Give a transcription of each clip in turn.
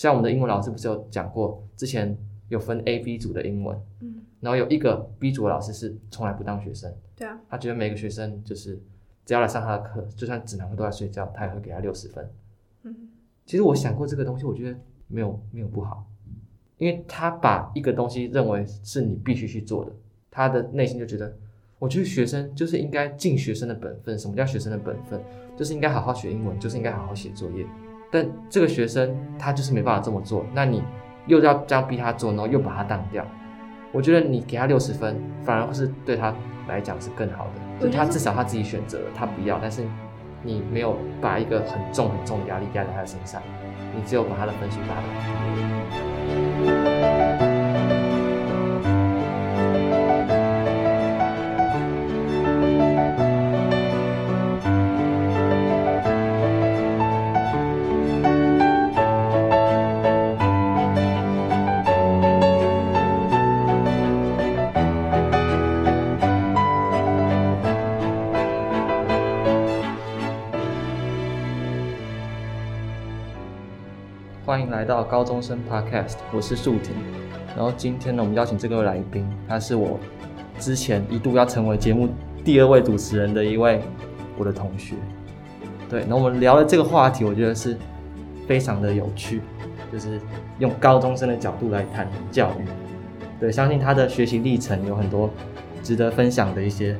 像我们的英文老师不是有讲过，之前有分 A、B 组的英文，嗯，然后有一个 B 组的老师是从来不当学生，对啊，他觉得每个学生就是只要来上他的课，就算指南课都在睡觉，他也会给他六十分。嗯，其实我想过这个东西，我觉得没有没有不好，因为他把一个东西认为是你必须去做的，他的内心就觉得，我觉得学生就是应该尽学生的本分。什么叫学生的本分？就是应该好好学英文，就是应该好好写作业。但这个学生他就是没办法这么做，那你又要这样逼他做，然后又把他当掉。我觉得你给他六十分，反而是对他来讲是更好的。就他至少他自己选择了，他不要，但是你没有把一个很重很重的压力压在他的身上，你只有把他的分数拉高。到高中生 Podcast，我是树婷。然后今天呢，我们邀请这个来宾，他是我之前一度要成为节目第二位主持人的一位我的同学。对，那我们聊的这个话题，我觉得是非常的有趣，就是用高中生的角度来谈教育。对，相信他的学习历程有很多值得分享的一些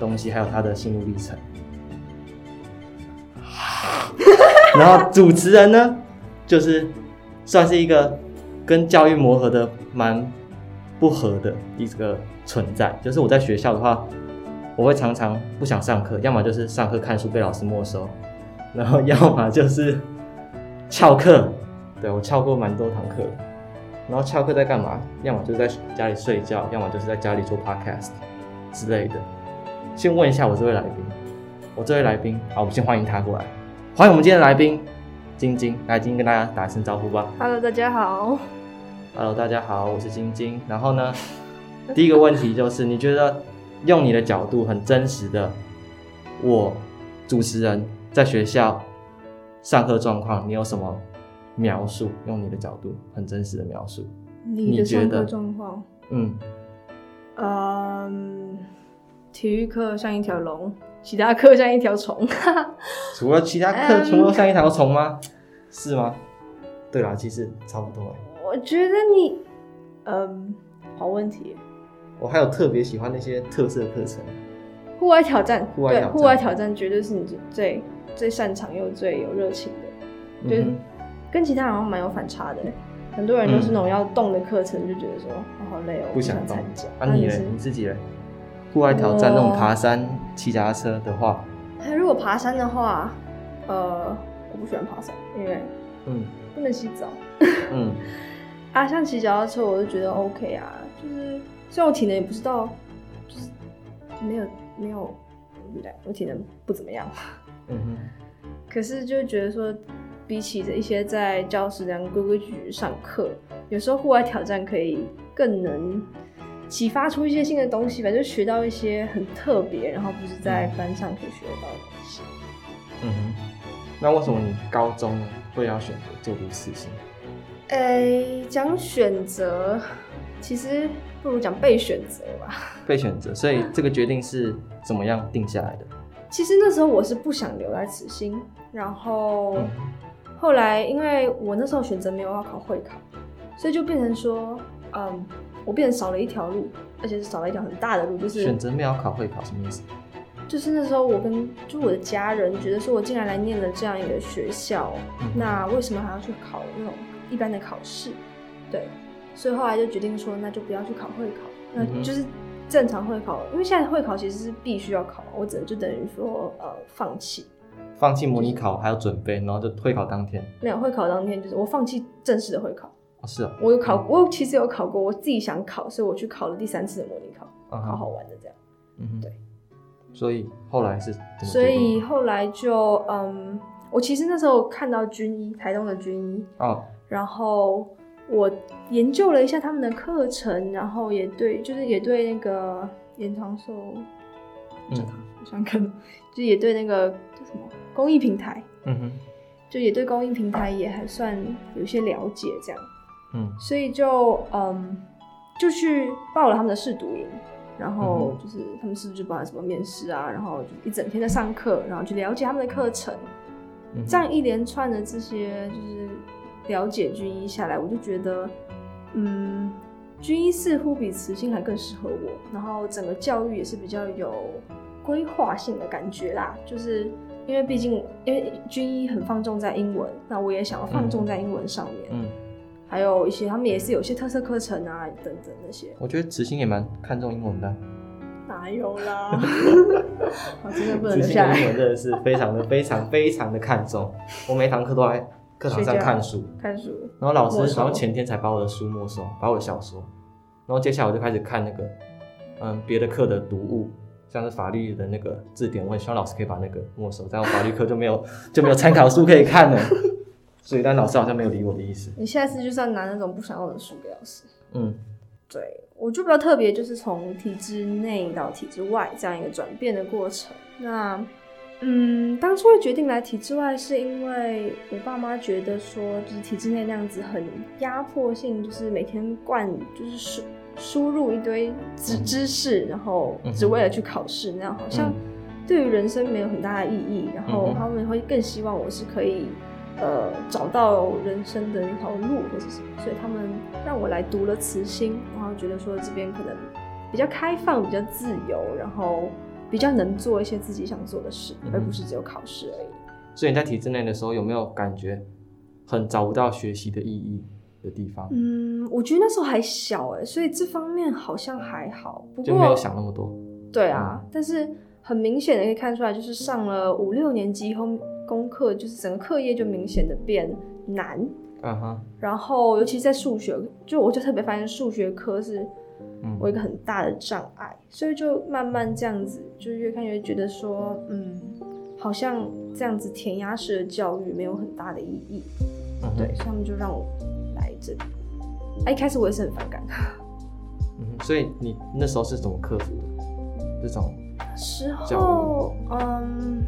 东西，还有他的心路历程。然后主持人呢？就是算是一个跟教育磨合的蛮不合的一个存在。就是我在学校的话，我会常常不想上课，要么就是上课看书被老师没收，然后要么就是翘课。对，我翘过蛮多堂课，然后翘课在干嘛？要么就是在家里睡觉，要么就是在家里做 podcast 之类的。先问一下我这位来宾，我这位来宾，好，我们先欢迎他过来，欢迎我们今天的来宾。晶晶，来，晶晶跟大家打声招呼吧。Hello，大家好。Hello，大家好，我是晶晶。然后呢，第一个问题就是，你觉得用你的角度很真实的，我主持人在学校上课状况，你有什么描述？用你的角度很真实的描述，你的上课状况？嗯，嗯，体育课像一条龙。其他课像一条虫，除了其他课全部都像一条虫吗？是吗？对啦，其实差不多。我觉得你，嗯，好问题。我还有特别喜欢那些特色课程，户外挑战，户外挑战，对，户外挑战绝对是你最最擅长又最有热情的，就是跟其他人好像蛮有反差的。很多人都是那种要动的课程，就觉得说好累哦，不想参加。啊，你嘞？你自己嘞？户外挑战那种爬山、骑脚踏车的话，如果爬山的话，呃，我不喜欢爬山，因为嗯，不能洗澡。嗯，啊，像骑脚踏车，我就觉得 OK 啊，就是虽然我体能也不知道，就是没有没有，我体能不怎么样。嗯哼，可是就觉得说，比起这一些在教室这样规规矩矩上课，有时候户外挑战可以更能。启发出一些新的东西吧，就学到一些很特别，然后不是在班上可以学得到的东西。嗯哼，那为什么你高中会要选择就读世新？诶、欸，讲选择，其实不如讲被选择吧。被选择，所以这个决定是怎么样定下来的？其实那时候我是不想留在慈心，然后、嗯、后来因为我那时候选择没有要考会考，所以就变成说，嗯。我变成少了一条路，而且是少了一条很大的路，就是选择没有考会考什么意思？就是那时候我跟就我的家人觉得说，我竟然来念了这样一个学校，嗯、那为什么还要去考那种一般的考试？对，所以后来就决定说，那就不要去考会考，那就是正常会考，因为现在会考其实是必须要考，我只能就等于说呃放弃，放弃模拟考还要准备，然后就会考当天没有会考当天就是我放弃正式的会考。是啊，我有考，我其实有考过，我自己想考，所以我去考了第三次的模拟考，好、uh -huh. 好玩的这样。嗯哼，对。所以后来是，所以后来就嗯，我其实那时候看到军医，台东的军医哦，oh. 然后我研究了一下他们的课程，然后也对，就是也对那个延长寿，嗯，我想看，就也对那个叫什么公益平台，嗯哼。就也对公益平台也还算有些了解，这样，嗯，所以就嗯，就去报了他们的试读营，然后就是他们是不是就报了什么面试啊，然后就一整天在上课，然后去了解他们的课程，嗯，这样一连串的这些就是了解军医下来，我就觉得，嗯，军医似乎比慈心还更适合我，然后整个教育也是比较有规划性的感觉啦，就是。因为毕竟，因为军医很放纵在英文，那我也想要放纵在英文上面。嗯，还有一些他们也是有些特色课程啊，等等那些。我觉得慈心也蛮看重英文的。哪有啦？我 真的不能下来。慈心英文真的是非常的、非常、非常的看重。我每堂课都在课堂上看书，看书。然后老师，然后前天才把我的书没收，把我的小说。然后接下来我就开始看那个，嗯，别的课的读物。像是法律的那个字典，我很希望老师可以把那个没收，这样我法律课就没有就没有参考书可以看了。所以，但老师好像没有理我的意思。你下次就是要拿那种不想要的书给老师。嗯，对，我就比较特别，就是从体制内到体制外这样一个转变的过程。那，嗯，当初会决定来体制外，是因为我爸妈觉得说，就是体制内那样子很压迫性，就是每天灌就是输。输入一堆知知识，然后只为了去考试，那样好像对于人生没有很大的意义。然后他们会更希望我是可以呃找到人生的那条路或者什么，所以他们让我来读了慈心，然后觉得说这边可能比较开放、比较自由，然后比较能做一些自己想做的事，而不是只有考试而已。所以你在体制内的时候有没有感觉很找不到学习的意义？的地方，嗯，我觉得那时候还小哎，所以这方面好像还好，不过就没有想那么多。对啊，嗯、但是很明显的可以看出来，就是上了五六年级以后，功课就是整个课业就明显的变难。嗯哼。然后尤其在数学，就我就特别发现数学科是我一个很大的障碍，嗯、所以就慢慢这样子，就越看越觉得说，嗯，好像这样子填鸭式的教育没有很大的意义。嗯哼，对，所以他们就让我来。这里，啊，一开始我也是很反感。嗯，所以你那时候是怎么克服的？这种时候，嗯，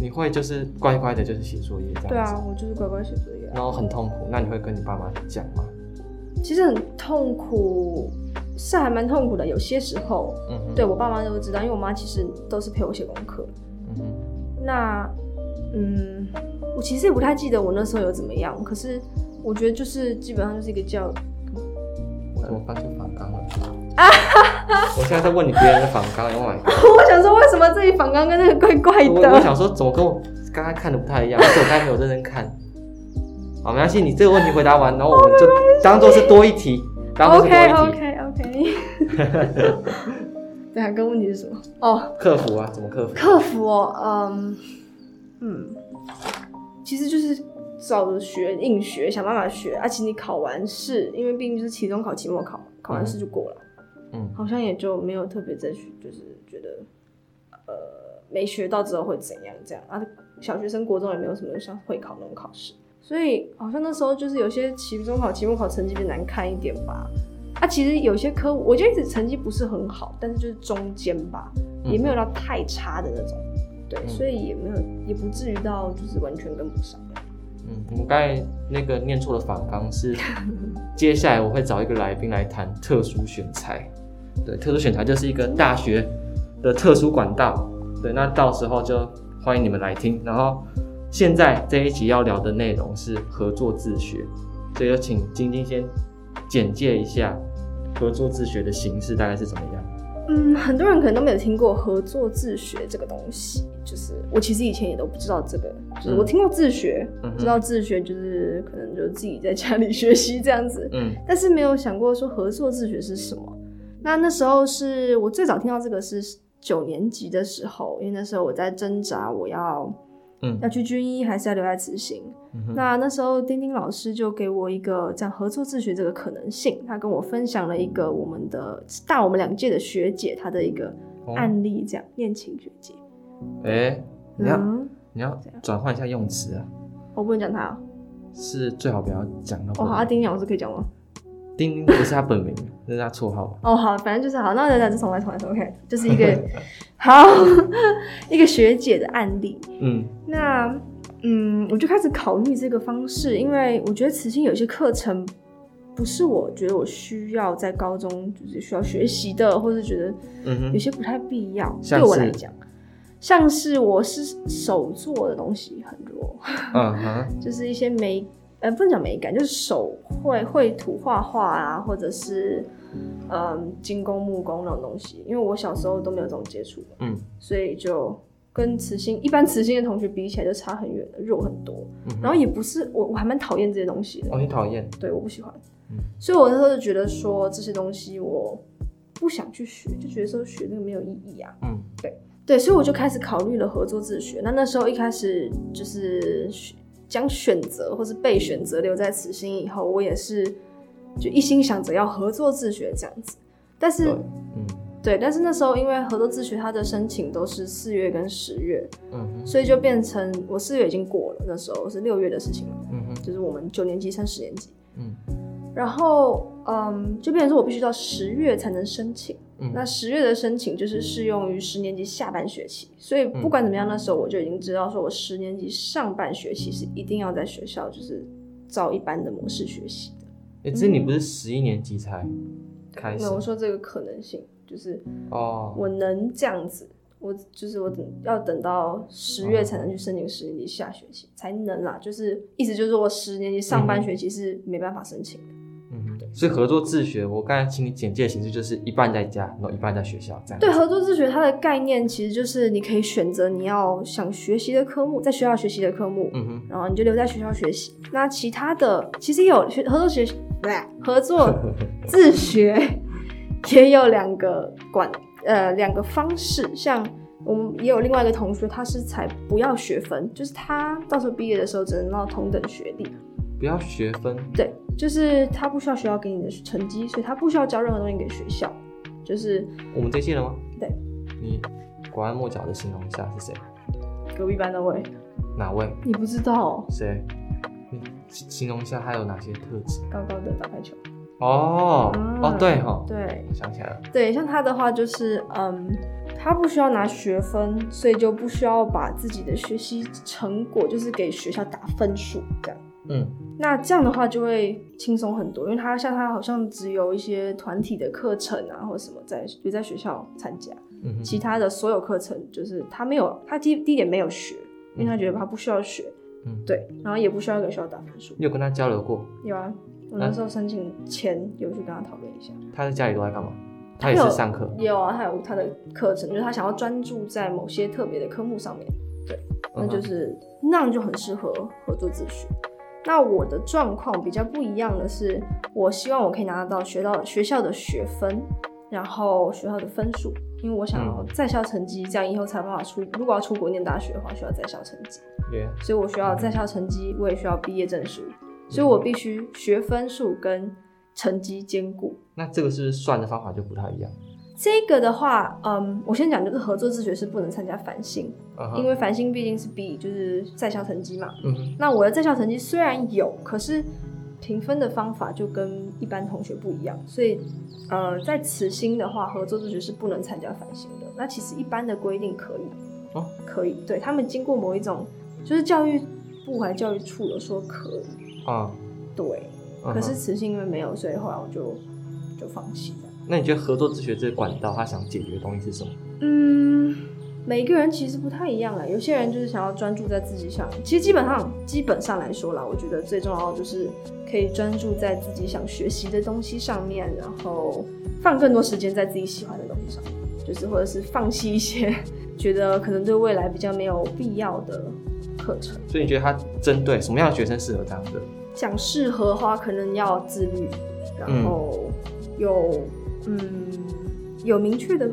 你会就是乖乖的，就是写作业这样子。对啊，我就是乖乖写作业。然后很痛苦，那你会跟你爸妈讲吗？其实很痛苦，是还蛮痛苦的。有些时候，嗯，对我爸妈都知道，因为我妈其实都是陪我写功课。嗯哼，那，嗯，我其实也不太记得我那时候有怎么样，可是。我觉得就是基本上就是一个教，我怎么发出反刚了？啊哈哈！我现在在问你别人的反刚，因为 我想说为什么这里反刚跟那个怪怪的？我，我想说怎么跟我刚刚看的不太一样，而且我刚才没有认真看。好，没关系，你这个问题回答完，然后我们就当做是多一题，当做是多一题。OK OK OK。对啊，跟问题是什么？哦，克服啊，怎么克服？克服哦，嗯嗯，其实就是。照着学，硬学，想办法学。而且你考完试，因为毕竟就是期中考、期末考，考完试就过了。嗯，好像也就没有特别再去，就是觉得，呃，没学到之后会怎样这样啊？小学生、国中也没有什么像会考那种考试，所以好像那时候就是有些期中考、期末考成绩比较难看一点吧。啊，其实有些科，我觉得一直成绩不是很好，但是就是中间吧，也没有到太差的那种。对，嗯、所以也没有，也不至于到就是完全跟不上。嗯，我们刚才那个念错的反纲是，接下来我会找一个来宾来谈特殊选材。对，特殊选材就是一个大学的特殊管道。对，那到时候就欢迎你们来听。然后现在这一集要聊的内容是合作自学，所以就请晶晶先简介一下合作自学的形式大概是怎么样。嗯，很多人可能都没有听过合作自学这个东西，就是我其实以前也都不知道这个，就是我听过自学，嗯、知道自学就是可能就自己在家里学习这样子，嗯，但是没有想过说合作自学是什么。那那时候是我最早听到这个是九年级的时候，因为那时候我在挣扎我要。嗯，要去军医还是要留在慈行？嗯、那那时候丁丁老师就给我一个这样合作自学这个可能性，他跟我分享了一个我们的大我们两届的学姐她的一个案例，这样念琴、哦、学姐。哎、欸，你要、嗯、你要转换一下用词啊！我不能讲他啊，是最好不要讲到。哦，好，丁丁老师可以讲吗？丁丁不是他本名，那是他绰号。哦，好，反正就是好，那那就重来重来重来，OK，就是一个好 一个学姐的案例。嗯，那嗯，我就开始考虑这个方式，因为我觉得慈心有些课程不是我觉得我需要在高中就是需要学习的，或是觉得有些不太必要。嗯、对我来讲，像是我是手做的东西很多，嗯哼，就是一些美呃不能讲美感，就是手绘绘图画画啊，或者是嗯金工木工那种东西，因为我小时候都没有这种接触，嗯，所以就。跟慈心一般慈心的同学比起来就差很远了，弱很多。嗯、然后也不是我，我还蛮讨厌这些东西的。哦，你讨厌？对，我不喜欢。嗯、所以我那时候就觉得说这些东西我不想去学，就觉得说学那个没有意义啊。嗯，对对，所以我就开始考虑了合作自学。那那时候一开始就是将选择或是被选择留在慈心以后，我也是就一心想着要合作自学这样子。但是，嗯。对，但是那时候因为合作自学，它的申请都是四月跟十月，嗯，所以就变成我四月已经过了，那时候是六月的事情了，嗯哼，就是我们九年级升十年级，嗯，然后嗯，就变成说我必须到十月才能申请，嗯，那十月的申请就是适用于十年级下半学期，所以不管怎么样，那时候我就已经知道说我十年级上半学期是一定要在学校就是照一般的模式学习的。哎，这你不是十一年级才开始？那我说这个可能性。就是哦，我能这样子，我就是我等要等到十月才能去申请十年级下学期才能啦。就是意思就是说我十年级上半学期是没办法申请的。嗯，对。所以合作自学，我刚才请你简介的形式就是一半在家，然后一半在学校这样。对，合作自学它的概念其实就是你可以选择你要想学习的科目，在学校学习的科目，嗯哼，然后你就留在学校学习。那其他的其实也有学合作学习，对，合作自学。也有两个管呃两个方式，像我们也有另外一个同学，他是才不要学分，就是他到时候毕业的时候只能拿同等学历，不要学分。对，就是他不需要学校给你的成绩，所以他不需要交任何东西给学校。就是我们这届了吗？对，你拐弯抹角的形容一下是谁？隔壁班那位。哪位？你不知道？谁？你形容一下他有哪些特质？高高的打排球。哦、嗯、哦，对哈，对，我想起来了。对，像他的话就是，嗯，他不需要拿学分，所以就不需要把自己的学习成果就是给学校打分数这样。嗯，那这样的话就会轻松很多，因为他像他好像只有一些团体的课程啊，或者什么在就在学校参加，嗯哼，其他的所有课程就是他没有，他第第一点没有学，因为他觉得他不需要学，嗯，对，然后也不需要给学校打分数。你有跟他交流过？有啊。我那时候申请前有去跟他讨论一下。他在家里都在干嘛？他也是上课。有啊，他有他的课程，就是他想要专注在某些特别的科目上面。对，那就是、uh. 那样就很适合合作自学。那我的状况比较不一样的是，我希望我可以拿得到学到学校的学分，然后学校的分数，因为我想要在校成绩，这样以后才有办法出。如果要出国念大学的话，需要在校成绩。Yeah. 所以我需要在校成绩，我也需要毕业证书。所以我必须学分数跟成绩兼顾。那这个是不是算的方法就不太一样？这个的话，嗯，我先讲就是合作自学是不能参加繁星，uh huh. 因为繁星毕竟是比就是在校成绩嘛。嗯、uh，huh. 那我的在校成绩虽然有，可是评分的方法就跟一般同学不一样，所以呃，在慈心的话，合作自学是不能参加繁星的。那其实一般的规定可以，哦，可以，对他们经过某一种，就是教育部还教育处有说可以。啊，对，可是慈心因为没有，所以后来我就就放弃了。那你觉得合作自学这个管道，他想解决的东西是什么？嗯，每个人其实不太一样啊。有些人就是想要专注在自己想，其实基本上基本上来说啦，我觉得最重要的就是可以专注在自己想学习的东西上面，然后放更多时间在自己喜欢的东西上，就是或者是放弃一些觉得可能对未来比较没有必要的。课程，所以你觉得他针对什么样的学生适合这样的？讲适合的话，可能要自律，然后有嗯，嗯有明确的，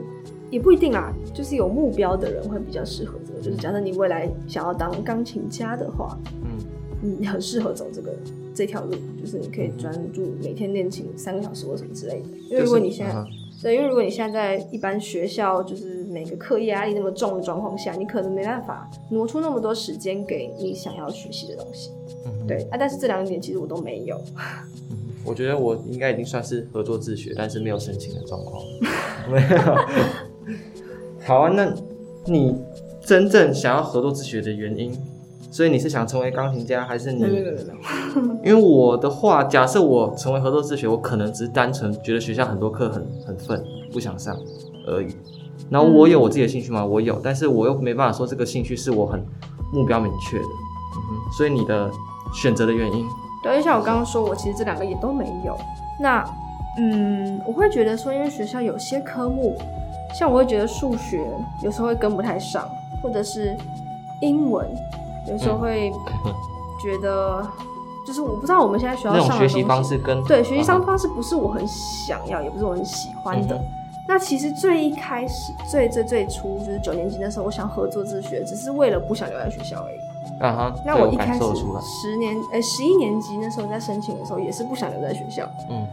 也不一定啊，就是有目标的人会比较适合这个。就是假设你未来想要当钢琴家的话，嗯，你很适合走这个这条路，就是你可以专注每天练琴三个小时或什么之类的。因为如果你现在，对，因为如果你现在在一般学校，就是。每个课业压力那么重的状况下，你可能没办法挪出那么多时间给你想要学习的东西。嗯，对啊，但是这两点其实我都没有。嗯，我觉得我应该已经算是合作自学，但是没有申请的状况。没有。好啊，那你真正想要合作自学的原因所以你是想成为钢琴家，还是你？没有没有没有。因为我的话，假设我成为合作自学，我可能只是单纯觉得学校很多课很很粪，不想上而已。然后我有我自己的兴趣吗？我有，但是我又没办法说这个兴趣是我很目标明确的。嗯哼，所以你的选择的原因？对，就像我刚刚说，我其实这两个也都没有。那嗯，我会觉得说，因为学校有些科目，像我会觉得数学有时候会跟不太上，或者是英文有时候会觉得，嗯、就是我不知道我们现在学校上的学习方式跟对学习上方式不是我很想要，也不是我很喜欢的。嗯、那其实最一开始最最最初就是九年级的时候，我想合作自学，只是为了不想留在学校而已。啊哈，那我一开始十年呃十一年级那时候在申请的时候，也是不想留在学校。嗯。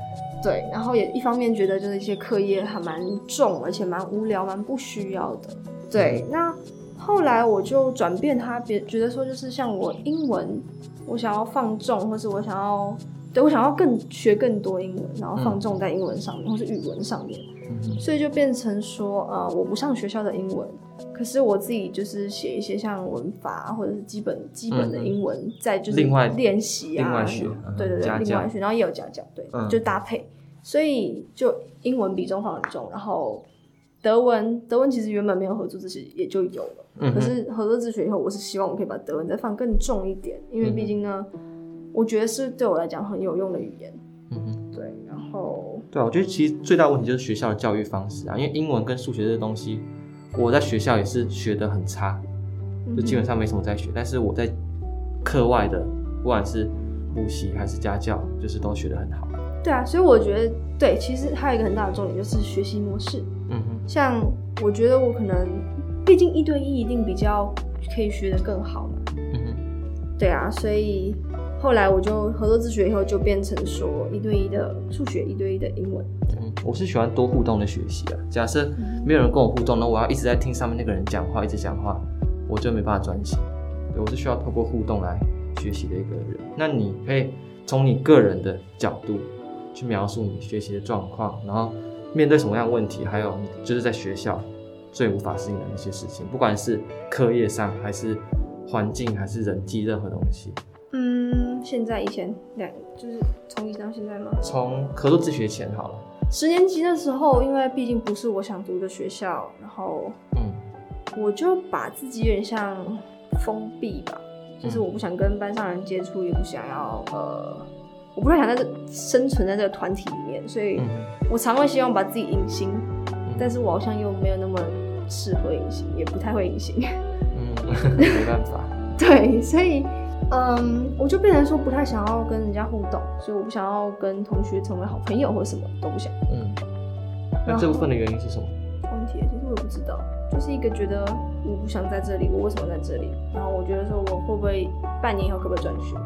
对，然后也一方面觉得就是一些课业还蛮重，而且蛮无聊，蛮不需要的。对，那后来我就转变他，别觉得说就是像我英文，我想要放纵，或是我想要，对，我想要更学更多英文，然后放纵在英文上面，嗯、或是语文上面。嗯、所以就变成说，呃，我不上学校的英文，可是我自己就是写一些像文法或者是基本基本的英文，在、嗯、就是另外练习啊，另外学，对对对，另外学，然后也有家教，对，嗯、就搭配。所以就英文比重放很重，然后德文德文其实原本没有合作自学也就有了，嗯、可是合作自学以后，我是希望我可以把德文再放更重一点，因为毕竟呢，嗯、我觉得是对我来讲很有用的语言。对啊，我觉得其实最大问题就是学校的教育方式啊，因为英文跟数学这些东西，我在学校也是学的很差，就基本上没什么在学，嗯、但是我在课外的，不管是补习还是家教，就是都学的很好。对啊，所以我觉得对，其实还有一个很大的重点就是学习模式。嗯哼，像我觉得我可能，毕竟一对一一定比较可以学的更好嘛。嗯哼，对啊，所以后来我就合作自学以后就变成说一对一的数学，一对一的英文。嗯，我是喜欢多互动的学习啊。假设没有人跟我互动，那我要一直在听上面那个人讲话，一直讲话，我就没办法专心。对，我是需要透过互动来学习的一个人。那你可以从你个人的角度。去描述你学习的状况，然后面对什么样的问题，还有就是在学校最无法适应的那些事情，不管是课业上，还是环境，还是人际，任何东西。嗯，现在以前两就是从以前到现在吗？从合作自学前好了。十年级的时候，因为毕竟不是我想读的学校，然后嗯，我就把自己有点像封闭吧，就是我不想跟班上人接触，也不想要呃。我不太想在这生存在这个团体里面，所以我常会希望把自己隐形，嗯、但是我好像又没有那么适合隐形，也不太会隐形。嗯，没办法。对，所以嗯，我就变成说不太想要跟人家互动，所以我不想要跟同学成为好朋友或什么都不想。嗯。那这部分的原因是什么？问题其实我也不知道，就是一个觉得我不想在这里，我为什么在这里？然后我觉得说我会不会半年以后可不可以转学？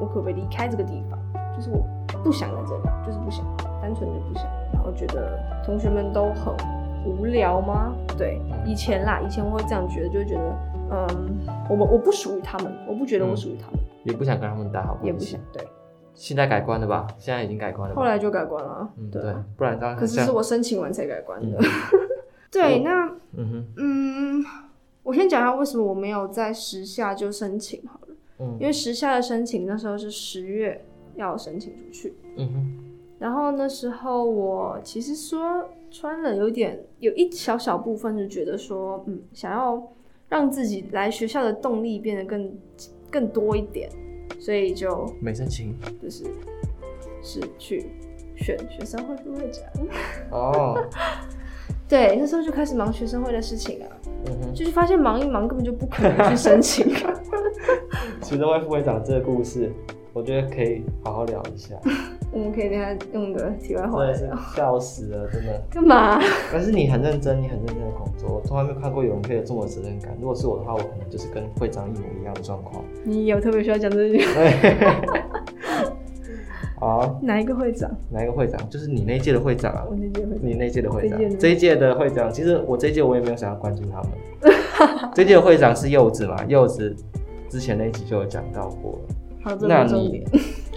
我可不可以离开这个地方？就是我不想在这里，就是不想，单纯就不想。然后觉得同学们都很无聊吗？对，以前啦，以前我会这样觉得，就会觉得，嗯，我们我不属于他们，我不觉得我属于他们，嗯，也不想跟他们打好关系，也不想。对，现在改观了吧？现在已经改观了。后来就改观了，嗯，对，不然当可是是我申请完才改观的。嗯、对，那，嗯哼，嗯，我先讲一下为什么我没有在时下就申请好了，嗯，因为时下的申请那时候是十月。要申请出去，嗯哼，然后那时候我其实说穿了有点有一小小部分就觉得说，嗯，想要让自己来学校的动力变得更更多一点，所以就没申请，就是是去选学生会副会长。哦，对，那时候就开始忙学生会的事情啊，就是发现忙一忙根本就不可能去申请。学生会副会长这个故事。我觉得可以好好聊一下。我们可以等下用个题外话。真的是笑死了，真的。干嘛？但是你很认真，你很认真的工作，我从来没有看过有人可以有这么有责任感。如果是我的话，我可能就是跟会长一模一样的状况。你有特别需要讲这句？好。哪一个会长？哪一个会长？就是你那届的会长啊。我那届会长。你那届的会长。这一届的会长，其实我这一届我也没有想要关注他们。这一届的会长是柚子嘛？柚子之前那一集就有讲到过。那你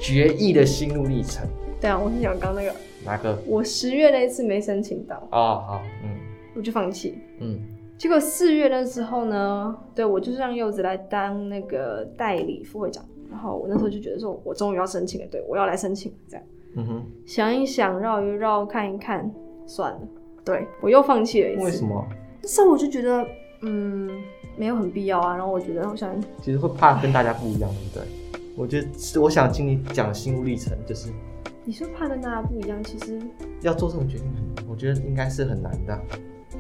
决议的心路历程？对啊，我是讲刚那个哪个？我十月那一次没申请到啊，好，嗯，我就放弃，嗯，结果四月的时候呢，对，我就是让柚子来当那个代理副会长，然后我那时候就觉得说，我终于要申请了，对，我要来申请这样。嗯哼。想一想，绕一绕，看一看，算了，对，我又放弃了一次。为什么？那时候我就觉得，嗯，没有很必要啊。然后我觉得，好像，其实会怕跟大家不一样，对不对？我觉得，我想听你讲心路历程，就是你说怕跟大家不一样，其实要做这种决定，我觉得应该是很难的。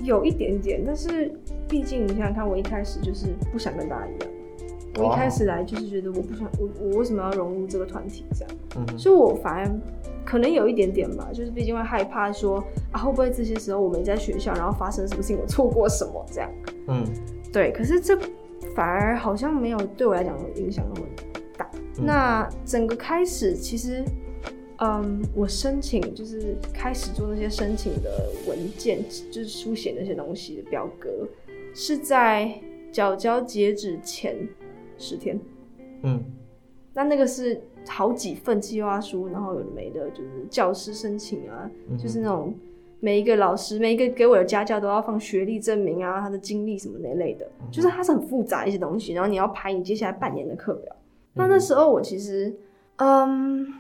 有一点点，但是毕竟你想想看，我一开始就是不想跟大家一样。我一开始来就是觉得我不想，我我为什么要融入这个团体这样？嗯，所以我反而可能有一点点吧，就是毕竟会害怕说啊，会不会这些时候我没在学校，然后发生什么事情，我错过什么这样？嗯，对。可是这反而好像没有对我来讲影响那么。那整个开始其实。嗯，我申请就是开始做那些申请的文件，就是书写那些东西的表格，是在缴交截止前十天。嗯，那那个是好几份计划书，然后有的没的，就是教师申请啊，嗯、就是那种每一个老师每一个给我的家教都要放学历证明啊，他的经历什么那类的，嗯，就是它是很复杂一些东西，然后你要排你接下来半年的课表。嗯。那那时候我其实，嗯。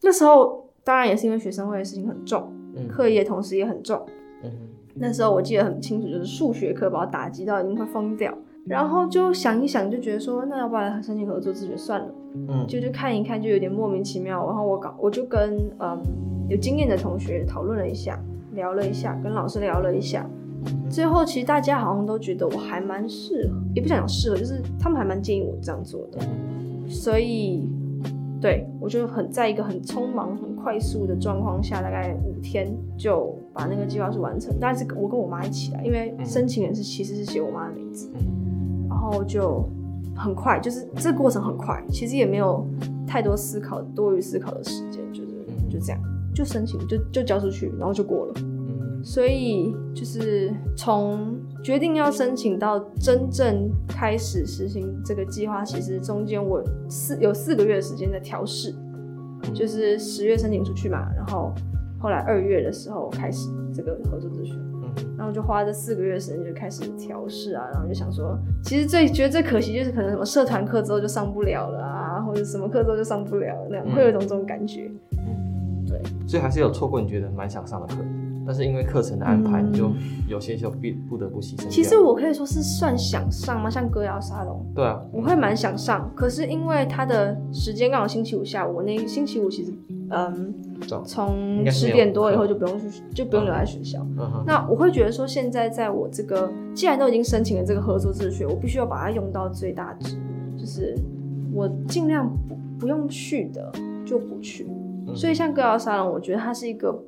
那时候当然也是因为学生会的事情很重，课业同时也很重。嗯。那时候我记得很清楚，就是数学课把我打击到已经快疯掉，然后就想一想，就觉得说，那要不要来申请合作自学算了。嗯。就就看一看，就有点莫名其妙。然后我搞，我就跟嗯有经验的同学讨论了一下，聊了一下，跟老师聊了一下。最后其实大家好像都觉得我还蛮适合，也不想讲适合，就是他们还蛮建议我这样做的。所以。对，我就很在一个很匆忙、很快速的状况下，大概五天就把那个计划书完成。但是我跟我妈一起来，因为申请人是其实是写我妈的名字，然后就很快，就是这个过程很快，其实也没有太多思考、多余思考的时间，就是就这样就申请，就就交出去，然后就过了。所以就是从决定要申请到真正开始实行这个计划，其实中间我四有四个月的时间在调试，就是十月申请出去嘛，然后后来二月的时候开始这个合作咨询，嗯，然后就花这四个月的时间就开始调试啊，然后就想说，其实最觉得最可惜就是可能什么社团课之后就上不了了啊，或者什么课之后就上不了了那样，会有一种这种感觉，对，所以还是有错过你觉得蛮想上的课。但是因为课程的安排，你就有些就必不得不牺牲。其实我可以说是算想上吗？像歌谣沙龙，对啊，我会蛮想上。可是因为他的时间刚好星期五下午，我那星期五其实，嗯，从十点多以后就不用去，就不用留在学校。嗯。那我会觉得说，现在在我这个既然都已经申请了这个合作自学，我必须要把它用到最大值，就是我尽量不不用去的就不去。嗯。所以像歌谣沙龙，我觉得它是一个。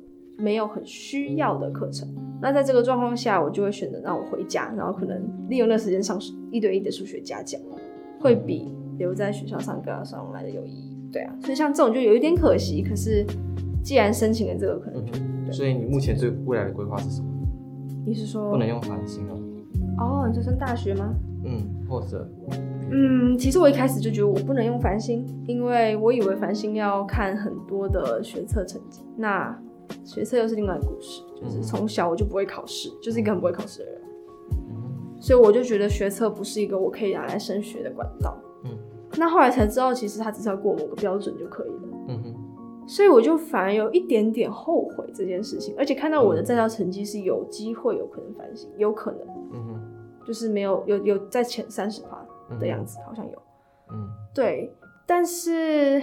没有很需要的课程，那在这个状况下，我就会选择让我回家，然后可能利用那时间上一对一的数学家教，会比留在学校上课上来的有意义。对啊，所以像这种就有一点可惜。可是既然申请了这个，可能就、嗯、所以你目前最未来的规划是什么？你是说不能用繁星哦？哦，你在升大学吗？嗯，或者嗯，其实我一开始就觉得我不能用繁星，因为我以为繁星要看很多的学测成绩，那。学测又是另外一个故事，就是从小我就不会考试，就是一个很不会考试的人，所以我就觉得学测不是一个我可以拿来升学的管道。嗯，那后来才知道，其实他只是要过某个标准就可以了。嗯哼，所以我就反而有一点点后悔这件事情，而且看到我的在校成绩是有机会有可能反省，有可能，嗯哼，就是没有有有在前三十趴的样子，好像有，嗯，对，但是。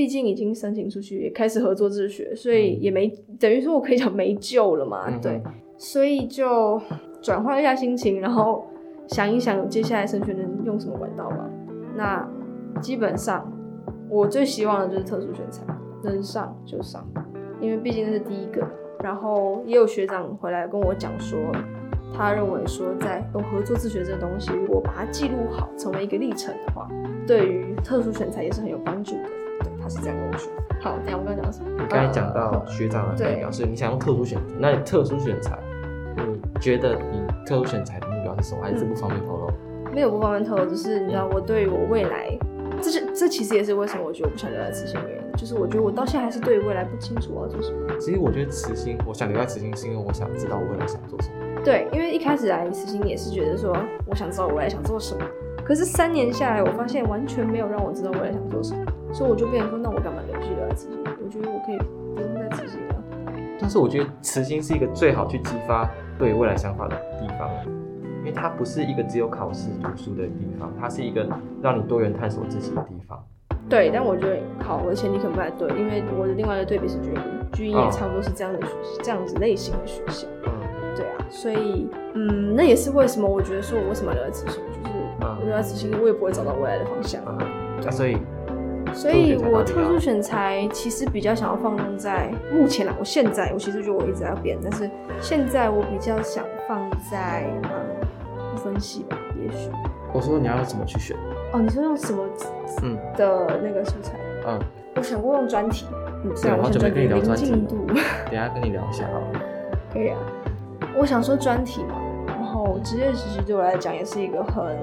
毕竟已经申请出去，也开始合作自学，所以也没、嗯、等于说我可以讲没救了嘛，嗯、对，所以就转换一下心情，然后想一想接下来升学能用什么管道吧。那基本上我最希望的就是特殊选材，能上就上，因为毕竟那是第一个。然后也有学长回来跟我讲说，他认为说在用合作自学这个东西，如果把它记录好，成为一个历程的话，对于特殊选材也是很有帮助的。他是这样跟我说。好，等下我们刚刚讲什么？你刚才讲到学长的目标是，你想用特殊选择。那你特殊选材，你觉得你特殊选材的目标是什么？还是不方便透露？没有不方便透露，只是你知道，我对于我未来，这是这其实也是为什么我觉得我不想留在慈心的原因，就是我觉得我到现在还是对于未来不清楚我要做什么。其实我觉得慈心，我想留在慈心，是因为我想知道我未来想做什么。对，因为一开始来慈心也是觉得说，我想知道我未来想做什么。可是三年下来，我发现完全没有让我知道未来想做什么，所以我就变成说，那我干嘛留续留在慈心？我觉得我可以不用在慈心了。但是我觉得慈心是一个最好去激发对未来想法的地方，因为它不是一个只有考试读书的地方，它是一个让你多元探索自己的地方。对，但我觉得好，我的前提可能不太对，因为我的另外一个对比是军营，军营也差不多是这样的学习，这样子类型的学校。嗯，对啊，所以嗯，那也是为什么我觉得说我为什么要留在慈心，就是我留在慈心，我也不会找到未来的方向啊。啊，所以。所以，我特殊选材其实比较想要放纵在目前啦。我现在，我其实觉得我一直在变，但是现在我比较想放在嗯，分析吧，也许。我说你要怎么去选？哦，你说用什么嗯的那个素材？嗯，我想过用专题。嗯，对，我准备跟你聊专题。等下跟你聊一下好了。可以啊。我想说专题嘛，然后职业实习对我来讲也是一个很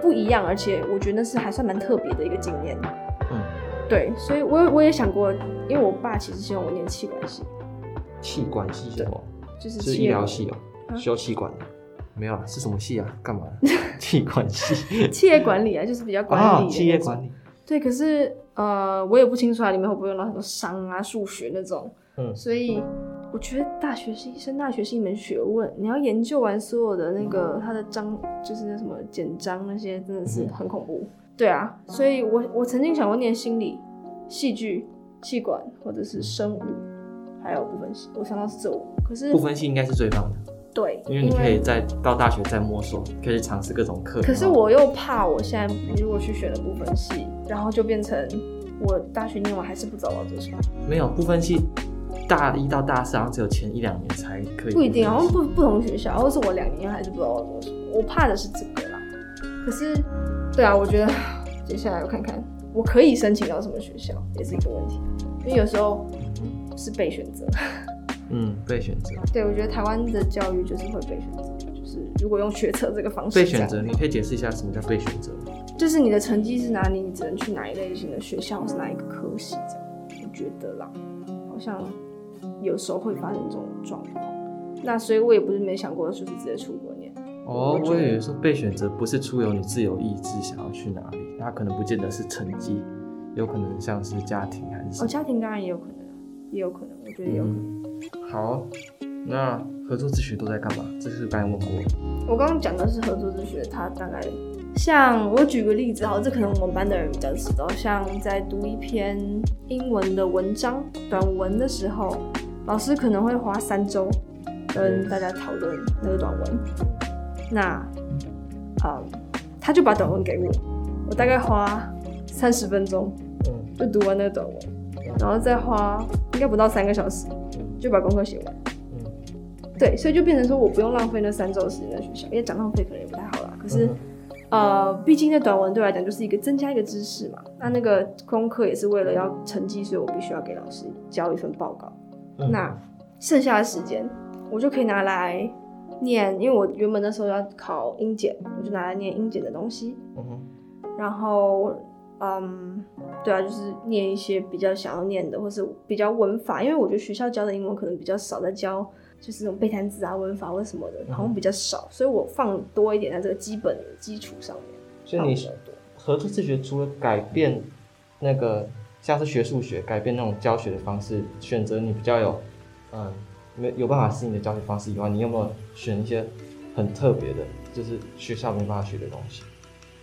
不一样，而且我觉得那是还算蛮特别的一个经验。对，所以我我也想过，因为我爸其实希望我念气管系。气管系是什么？就是是医疗系哦、喔，需要气管的。没有啊，是什么系啊？干嘛？企管系。企业管理啊，就是比较管理的、哦。企业管理。对，可是呃，我也不清楚啊，里面会不会用到很多商啊、数学那种。嗯。所以我觉得大学是升大学是一门学问，你要研究完所有的那个它的章，就是那什么简章那些，真的是很恐怖。嗯对啊，所以我我曾经想过念心理、戏剧、气管或者是生物，还有不分系。我想到是这五，可是不分系应该是最棒的。对，因为你可以在到大学再摸索，可以尝试各种课。可是我又怕，我现在如果去选了部分系，然后就变成我大学念完还是不知道我要做什么。没有部分系，大一到大四好像只有前一两年才可以。不一定，好像不不同学校，或是我两年还是不知道我要做什么。我怕的是这个啦。可是。对啊，我觉得接下来我看看我可以申请到什么学校也是一个问题，因为有时候是被选择。嗯，被选择。对，我觉得台湾的教育就是会被选择，就是如果用学测这个方式。被选择，你可以解释一下什么叫被选择？就是你的成绩是哪里，你只能去哪一类型的学校，是哪一个科系这样。我觉得啦，好像有时候会发生这种状况。那所以我也不是没想过，就是直接出国念。哦，我以为说被选择不是出游你自由意志想要去哪里，那可能不见得是成绩，有可能像是家庭还是。哦，家庭当然也有可能，也有可能，我觉得也有可能。嗯、好，那合作自学都在干嘛？这是刚才问过。我刚刚讲的是合作自学，他大概像我举个例子，哈，这可能我们班的人比较知道，像在读一篇英文的文章短文的时候，老师可能会花三周跟大家讨论那个短文。那，嗯，他就把短文给我，我大概花三十分钟，就读完那个短文，然后再花应该不到三个小时，就把功课写完。对，所以就变成说我不用浪费那三周的时间在学校，因为讲浪费可能也不太好啦。可是，呃，毕竟那短文对我来讲就是一个增加一个知识嘛。那那个功课也是为了要成绩，所以我必须要给老师交一份报告。那剩下的时间，我就可以拿来。念，因为我原本那时候要考英检，我就拿来念英检的东西。嗯哼。然后，嗯，对啊，就是念一些比较想要念的，或是比较文法，因为我觉得学校教的英文可能比较少，在教就是那种背单词啊、文法或什么的，好像比较少，所以我放多一点在这个基本的基础上面。所以你合作自学除了改变那个像是学数学，改变那种教学的方式，选择你比较有，嗯。没有办法适应的教学方式以外，你有没有选一些很特别的，就是学校没办法学的东西？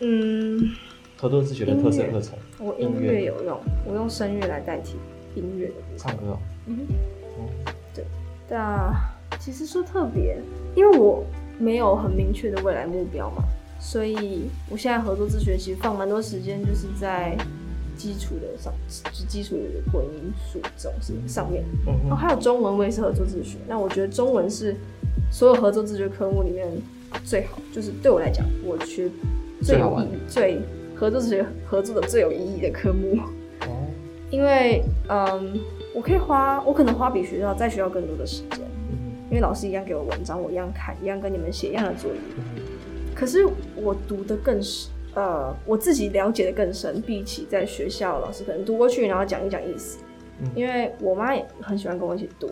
嗯，合作自学的特色课程。我音乐有用，我用声乐来代替音乐的。唱歌哦。嗯哼。嗯，对。但其实说特别，因为我没有很明确的未来目标嘛，所以我现在合作自学其实放蛮多时间，就是在。基础的上，就基础的混音数这种上面，嗯嗯、哦，还有中文我也是合作自学。那我觉得中文是所有合作自学科目里面最好，就是对我来讲，我学最有意义、最合作自学合作的最有意义的科目。哦，因为嗯，我可以花，我可能花比学校在学校更多的时间，嗯、因为老师一样给我文章，我一样看，一样跟你们写一样的作业。嗯、可是我读的更是。呃，我自己了解的更深，比起在学校老师可能读过去，然后讲一讲意思。嗯、因为我妈也很喜欢跟我一起读，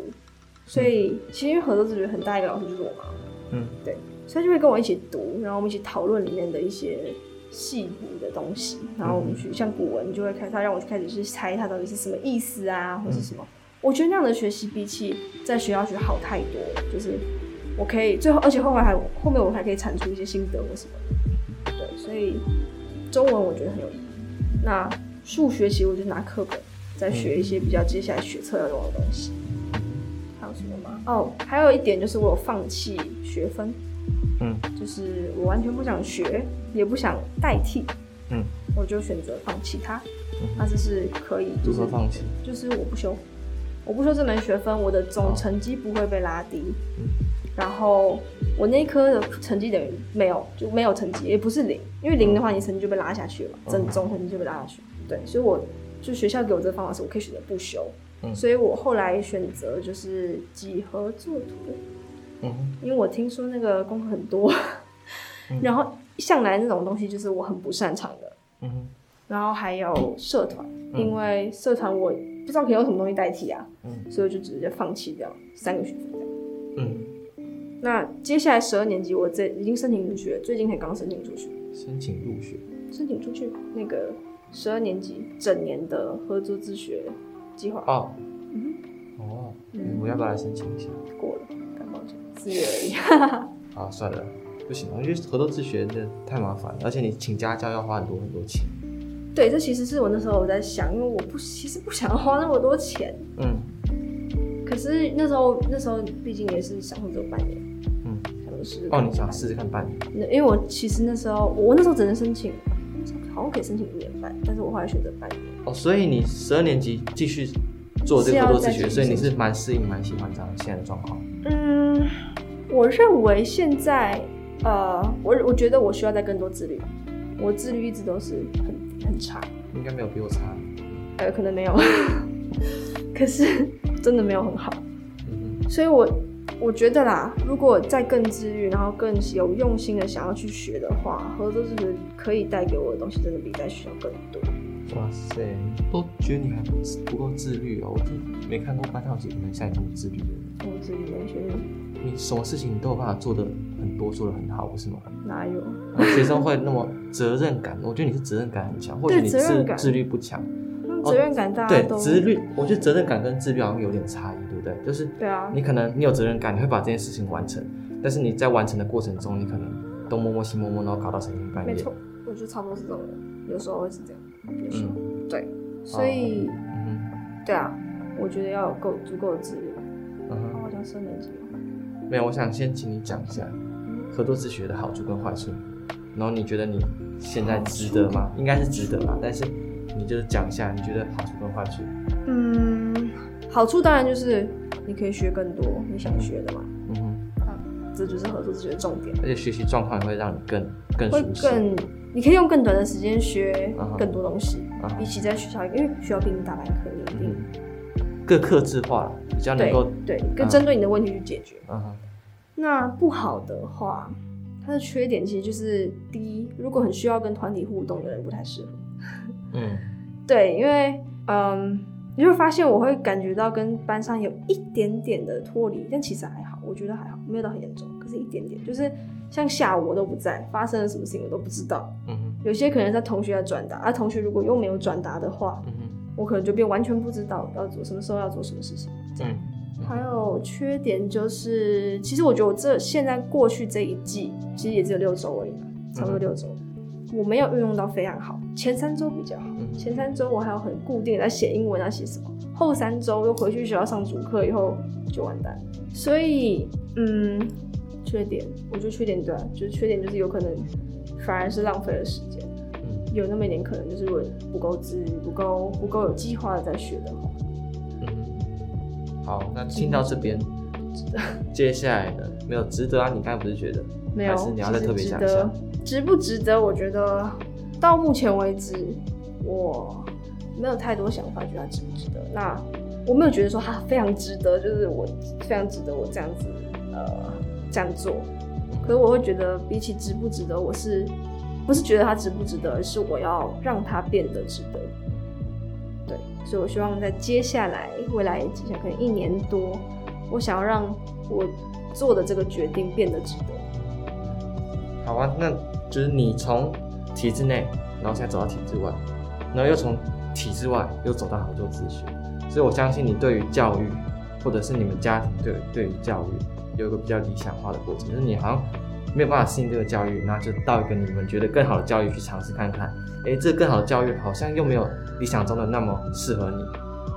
所以其实合作自学很大一个老师就是我妈。嗯，对，所以就会跟我一起读，然后我们一起讨论里面的一些细部的东西，然后我们去、嗯、像古文，就会开他让我开始去猜它到底是什么意思啊，或是什么。嗯、我觉得那样的学习比起在学校学好太多了，就是我可以最后，而且后来还后面我还可以产出一些心得或什么。对，所以中文我觉得很有意义。那数学其实我就拿课本再学一些比较接下来学测要用的东西。还有什么吗？哦，还有一点就是我有放弃学分。嗯，就是我完全不想学，也不想代替，嗯，我就选择放弃它。那这是可以，如何放弃？就是我不修，我不修这门学分，我的总成绩不会被拉低。嗯，然后我那一科的成绩等于没有，就没有成绩，也不是零，因为零的话你成绩就被拉下去了，整总成绩就被拉下去。对，所以我就学校给我这个方法是，我可以选择不修。嗯，所以我后来选择就是几何作图。因为我听说那个功课很多，嗯、然后向来那种东西就是我很不擅长的。嗯、然后还有社团，嗯、因为社团我不知道可以用什么东西代替啊，嗯、所以我就直接放弃掉三个学分。嗯，那接下来十二年级我这已经申请入学，最近才刚申请出去。申请入学？申请出去那个十二年级整年的合作自学计划。哦，嗯，哦，嗯、我要不要来申请一下？过了。感冒症四月而已，啊，算了，不行，因为合作自学那太麻烦了，而且你请家教要花很多很多钱。对，这其实是我那时候我在想，因为我不其实不想花那么多钱。嗯。可是那时候那时候毕竟也是想混只有半年。哦，你想试试看半年？那因为我其实那时候我那时候只能申请，好像可以申请一年半，但是我后来选择半年。哦，所以你十二年级继续做这个合作自学，所以你是蛮适应、蛮喜欢这样现在的状况。嗯。我认为现在，呃，我我觉得我需要再更多自律，我自律一直都是很很差，应该没有比我差，呃，可能没有，可是真的没有很好，嗯哼，所以我我觉得啦，如果再更自律，然后更有用心的想要去学的话，合作自学可以带给我的东西，真的比在学校更多。哇塞，都觉得你还不不够自律哦，我就没看过班上有几个人像你这么自律的人，我自律完全。你什么事情你都有办法做的很多，做的很好，不是吗？哪有？学生会那么责任感？我觉得你是责任感很强，或者你自自律不强。责任感大家都、哦、对自律，我觉得责任感跟自律好像有点差异，对？就是对啊，你可能你有责任感，你会把这件事情完成，但是你在完成的过程中，你可能东摸摸西摸摸，然后搞到神经半夜。没错，我觉得差不多是这种人，有时候会是这样，有时候、嗯、对，所以、哦、嗯，对啊，我觉得要有够足够的自律。嗯哼，好像十年级。没有，我想先请你讲一下合作自学的好处跟坏处，然后你觉得你现在值得吗？应该是值得吧，但是你就是讲一下你觉得好处跟坏处。嗯，好处当然就是你可以学更多你想学的嘛。嗯哼，啊，这就是合作自学的重点。而且学习状况也会让你更更会更，你可以用更短的时间学更多东西，嗯、比起在学校，因为学校毕竟大班课，你一定。更克制化，比较能够对，更针对你的问题去解决。嗯哼。那不好的话，它的缺点其实就是第一，如果很需要跟团体互动的人不太适合。嗯。对，因为嗯，你会发现我会感觉到跟班上有一点点的脱离，但其实还好，我觉得还好，没有到很严重，可是一点点，就是像下午我都不在，发生了什么事情我都不知道。嗯哼。有些可能在同学在转达，而、啊、同学如果又没有转达的话，嗯哼。我可能就变完全不知道要做什么时候要做什么事情。嗯，还有缺点就是，其实我觉得我这现在过去这一季，其实也只有六周而已，差不多六周，我没有运用到非常好。前三周比较好，前三周我还有很固定在写英文，啊写什么。后三周又回去学校上主课以后就完蛋。所以，嗯，缺点，我觉得缺点对啊，就是缺点就是有可能反而是浪费了时间。有那么一点可能，就是如果不够自律、不够不够有计划的在学的话。嗯，好，那听到这边，接下来的，没有值得啊？你刚才不是觉得？没有，还是你要再特别想一下，值不值得？我觉得到目前为止，我没有太多想法，觉得它值不值得。那我没有觉得说它非常值得，就是我非常值得我这样子呃这样做。可是我会觉得，比起值不值得，我是。不是觉得它值不值得，而是我要让它变得值得。对，所以我希望在接下来未来几下可能一年多，我想要让我做的这个决定变得值得。好啊，那就是你从体制内，然后现在走到体制外，然后又从体制外又走到好多自学，所以我相信你对于教育，或者是你们家庭对对于教育有一个比较理想化的过程，就是你好像没有办法适应这个教育，那就到一个你们觉得更好的教育去尝试看看，诶，这个更好的教育好像又没有理想中的那么适合你，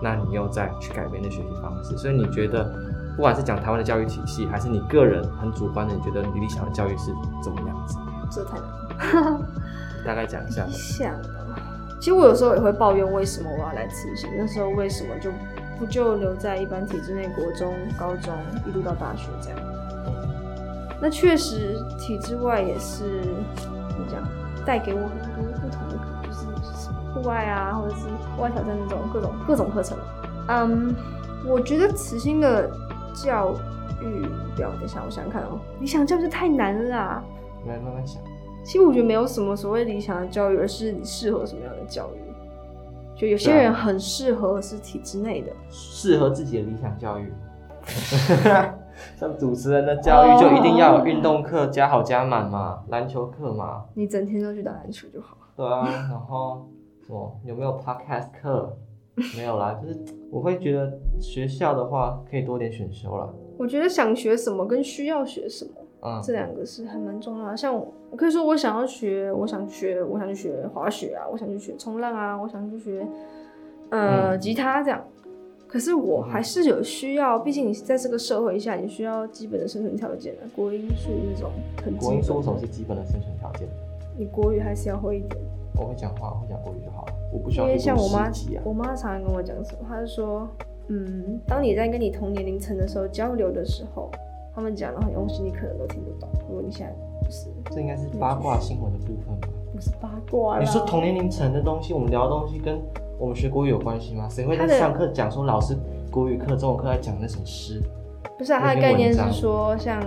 那你又再去改变的学习方式，所以你觉得不管是讲台湾的教育体系，还是你个人很主观的，你觉得你理想的教育是怎么样子？这太难了，大概讲一下。想啊，其实我有时候也会抱怨，为什么我要来慈心？那时候为什么就不就留在一般体制内，国中、高中一路到大学这样？那确实，体制外也是怎么讲，带给我很多不同的，就是户外啊，或者是户外挑战那种各种各种课程。嗯，我觉得慈心的教育，不要等一下，我想想看哦，理想教育就太难了啦。来慢慢想。其实我觉得没有什么所谓理想的教育，而是你适合什么样的教育。就有些人很适合是体制内的，适合自己的理想教育。像主持人的教育就一定要有运动课加好加满嘛，篮球课嘛。你整天都去打篮球就好。对啊，然后什么有没有 podcast 课？没有啦，就是我会觉得学校的话可以多点选修啦。我觉得想学什么跟需要学什么。嗯，这两个是还蛮重要的。像我，我可以说我想要学，我想学，我想去学滑雪啊，我想去学冲浪啊，我想去学呃、嗯、吉他这样。可是我还是有需要，毕竟你在这个社会下，你需要基本的生存条件的。国英数那种很基本。国英数什么是基本的生存条件？你国语还是要会一点。我会讲话，我会讲国语就好了。我不需要、啊。因为像我妈，我妈常常跟我讲什么，她就说，嗯，当你在跟你同年龄层的时候交流的时候。他们讲的很用心，你可能都听不懂。如果你现在不是，这应该是八卦新闻的部分吧？不是八卦。你说同年龄层的东西，我们聊的东西跟我们学国语有关系吗？谁会在上课讲说老师国语课、中文课在讲那首诗？不是啊，它的概念是说，像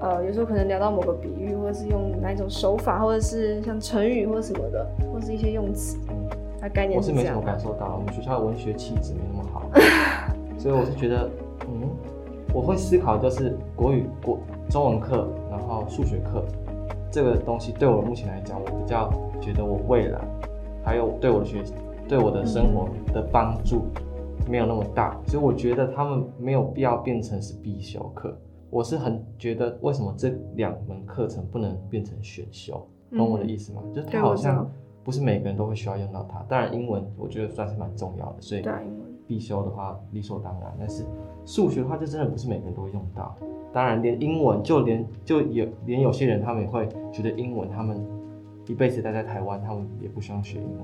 呃，有时候可能聊到某个比喻，或者是用哪一种手法，或者是像成语或者什么的，或是一些用词。它概念是这样。我是没什么感受到，我们学校的文学气质没那么好，所以我是觉得，嗯。我会思考，就是国语、国中文课，然后数学课，这个东西对我目前来讲，我比较觉得我未来还有对我的学习、对我的生活的帮助没有那么大，所以我觉得他们没有必要变成是必修课。我是很觉得，为什么这两门课程不能变成选修？懂我的意思吗？就是它好像不是每个人都会需要用到它。当然，英文我觉得算是蛮重要的，所以。必修的话理所当然，但是数学的话就真的不是每个人都会用到。当然，连英文就连就有连有些人他们也会觉得英文，他们一辈子待在台湾，他们也不需要学英文。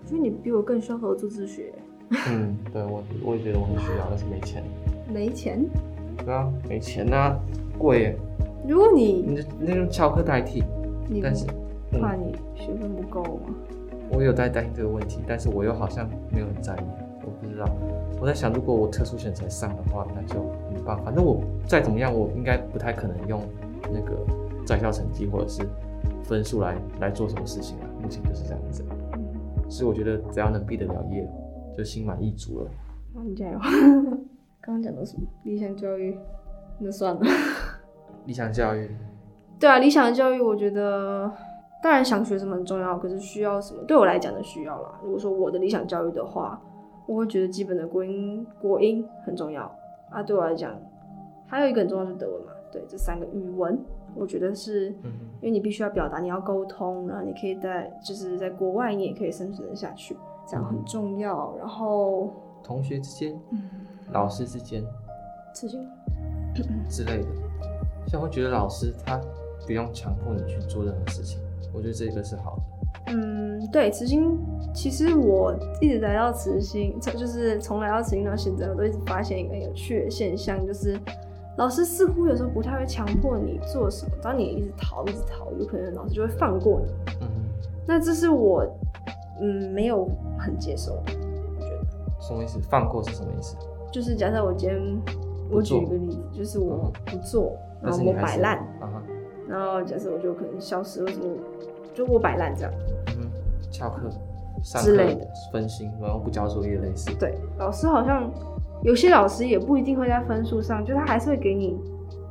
我觉得你比我更需要合作自学。嗯，对我我也觉得我很需要，但是没钱。没钱？对啊，没钱啊，贵。如果你你那用翘课代替，但是怕你学分不够吗？我有在担心这个问题，但是我又好像没有很在意。我不知道，我在想，如果我特殊选才上的话，那就没办法。反正我再怎么样，我应该不太可能用那个在校成绩或者是分数来来做什么事情啊。目前就是这样子，所以我觉得只要能毕得了业，就心满意足了。那你加油！刚刚讲的什么理想教育？那算了。理想教育？对啊，理想的教育，我觉得当然想学什么很重要，可是需要什么？对我来讲的需要啦。如果说我的理想教育的话。我会觉得基本的国音国音很重要啊，对我来讲，还有一个很重要是德文嘛，对，这三个语文，我觉得是，因为你必须要表达，你要沟通，然后你可以在就是在国外你也可以生存得下去，这样很重要。然后同学之间，嗯，老师之间，之间之类的，像我觉得老师他不用强迫你去做任何事情，我觉得这个是好的。嗯，对，慈心，其实我一直来到慈心，就是从来到慈心到现在，我都一直发现一个有趣的现象，就是老师似乎有时候不太会强迫你做什么，当你一直逃，一直逃，有可能老师就会放过你。嗯，那这是我嗯没有很接受的，我觉得。什么意思？放过是什么意思？就是假设我今天，我举一个例子，就是我不做，嗯、然后我摆烂，啊、然后假设我就可能消失，为什么？就我摆烂这样，嗯，翘课之类的，分心，然后不交作业类似。对，老师好像有些老师也不一定会在分数上，就他还是会给你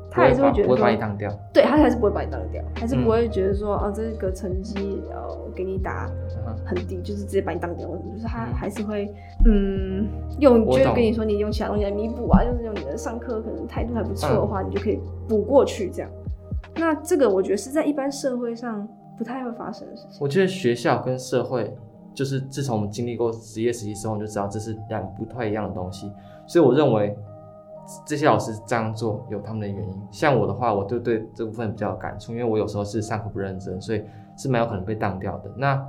他还是会觉得不会把你当掉，对他还是不会把你当掉，还是不会觉得说，哦，这个成绩呃给你打很低，就是直接把你当掉，就是他还是会嗯用，就是跟你说你用其他东西来弥补啊，就是用你的上课可能态度还不错的话，你就可以补过去这样。那这个我觉得是在一般社会上不太会发生的事情。我觉得学校跟社会。就是自从我们经历过职业实习之后，就知道这是两不太一样的东西。所以我认为这些老师这样做有他们的原因。像我的话，我就对这部分比较有感触，因为我有时候是上课不认真，所以是蛮有可能被当掉的。那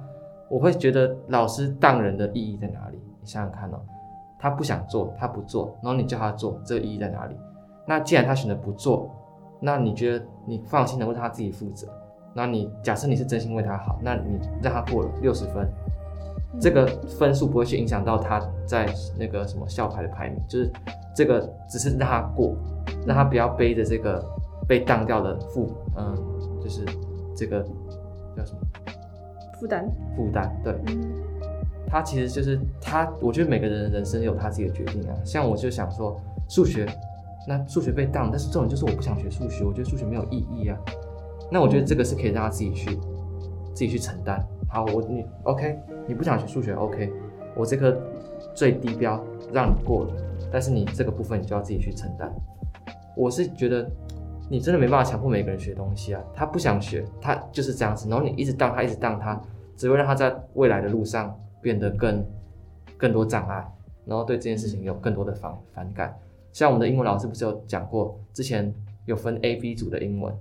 我会觉得老师当人的意义在哪里？你想想看哦，他不想做，他不做，然后你叫他做，这个意义在哪里？那既然他选择不做，那你觉得你放心的为他自己负责？那你假设你是真心为他好，那你让他过了六十分。这个分数不会去影响到他在那个什么校牌的排名，就是这个只是让他过，让他不要背着这个被当掉的负，嗯，就是这个叫什么负担？负担，对，他其实就是他，我觉得每个人的人生有他自己的决定啊。像我就想说数学，那数学被当，但是重点就是我不想学数学，我觉得数学没有意义啊。那我觉得这个是可以让他自己去自己去承担。好，我你 OK，你不想学数学 OK，我这科最低标让你过了，但是你这个部分你就要自己去承担。我是觉得你真的没办法强迫每个人学东西啊，他不想学，他就是这样子，然后你一直当他，一直当他，只会让他在未来的路上变得更更多障碍，然后对这件事情有更多的反反感。像我们的英文老师不是有讲过，之前有分 A、B 组的英文，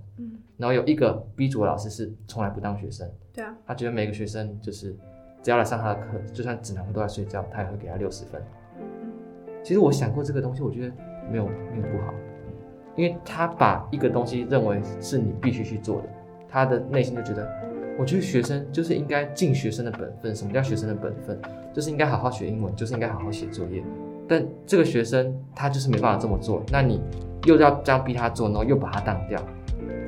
然后有一个 B 组的老师是从来不当学生，对啊，他觉得每个学生就是只要来上他的课，就算指南都在睡觉，他也会给他六十分。其实我想过这个东西，我觉得没有没有不好，因为他把一个东西认为是你必须去做的，他的内心就觉得，我觉得学生就是应该尽学生的本分。什么叫学生的本分？就是应该好好学英文，就是应该好好写作业。但这个学生他就是没办法这么做，那你又要这样逼他做，然后又把他当掉。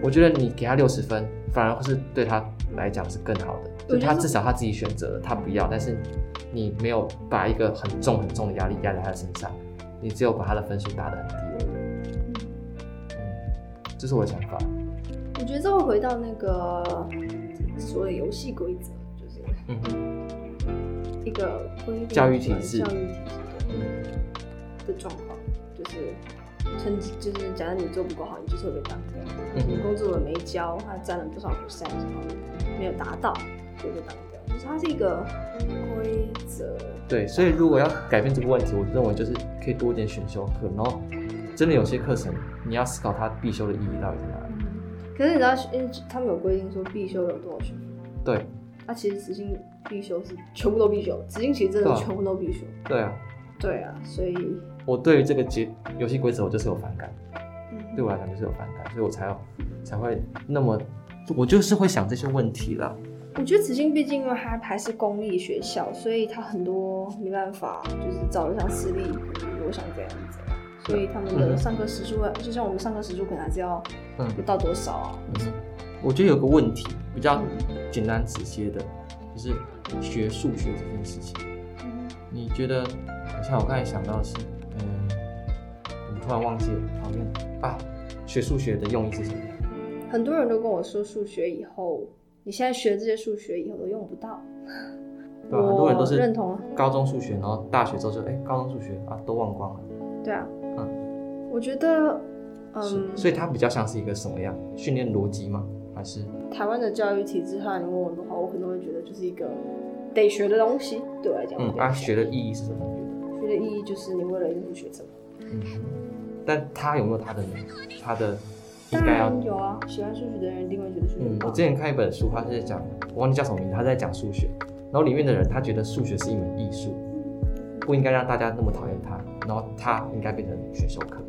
我觉得你给他六十分，反而是对他来讲是更好的。就他至少他自己选择了，他不要，但是你没有把一个很重很重的压力压在他的身上，你只有把他的分数打得很低。嗯，这是我的想法。我觉得这会回到那个所谓游戏规则，就是嗯一个规教育体制教育体制的状况，就是。成绩就是，假如你做不够好，你就是会被当掉。嗯、你工作没交，他占了不少 percent，然后没有达到，就会被当掉。就是它是一个规则。对，所以如果要改变这个问题，我认为就是可以多一点选修课，然后真的有些课程你要思考它必修的意义到底在哪里。嗯、可是你知道，因为他们有规定说必修有多少学分？对。那、啊、其实执行必修是全部都必修，执行其实真的全部都必修。对啊。对啊，所以。我对于这个节游戏规则，我就是有反感。嗯，对我来讲就是有反感，所以我才要才会那么，我就是会想这些问题了。我觉得慈心毕竟因为它还是公立学校，所以它很多没办法，就是找得像私立，如果像这样子，所以他们的上课时数，嗯、就像我们上课时数可能还是要，嗯，到多少啊？嗯，我觉得有个问题比较简单直接的，就是学数学这件事情。嗯，你觉得？像我刚才想到的是。突然忘记了，讨厌啊！学数学的用意是什么？很多人都跟我说，数学以后，你现在学这些数学以后都用不到。对啊，很多人都是认同高中数学，然后大学之后就哎、欸，高中数学啊都忘光了。对啊，嗯，我觉得，嗯，所以它比较像是一个什么样训练逻辑吗？还是台湾的教育体制上，你问我的话，我可能会觉得就是一个得学的东西，对我来讲。嗯，啊，学的意义是什么？学的意义就是你为了应付学测。嗯。但他有没有他的他的应该要有啊？喜欢数学的人一定会觉得数学。嗯，我之前看一本书，他是在讲，我忘记叫什么名字，他在讲数学。然后里面的人他觉得数学是一门艺术，不应该让大家那么讨厌他。然后他应该变成选修课。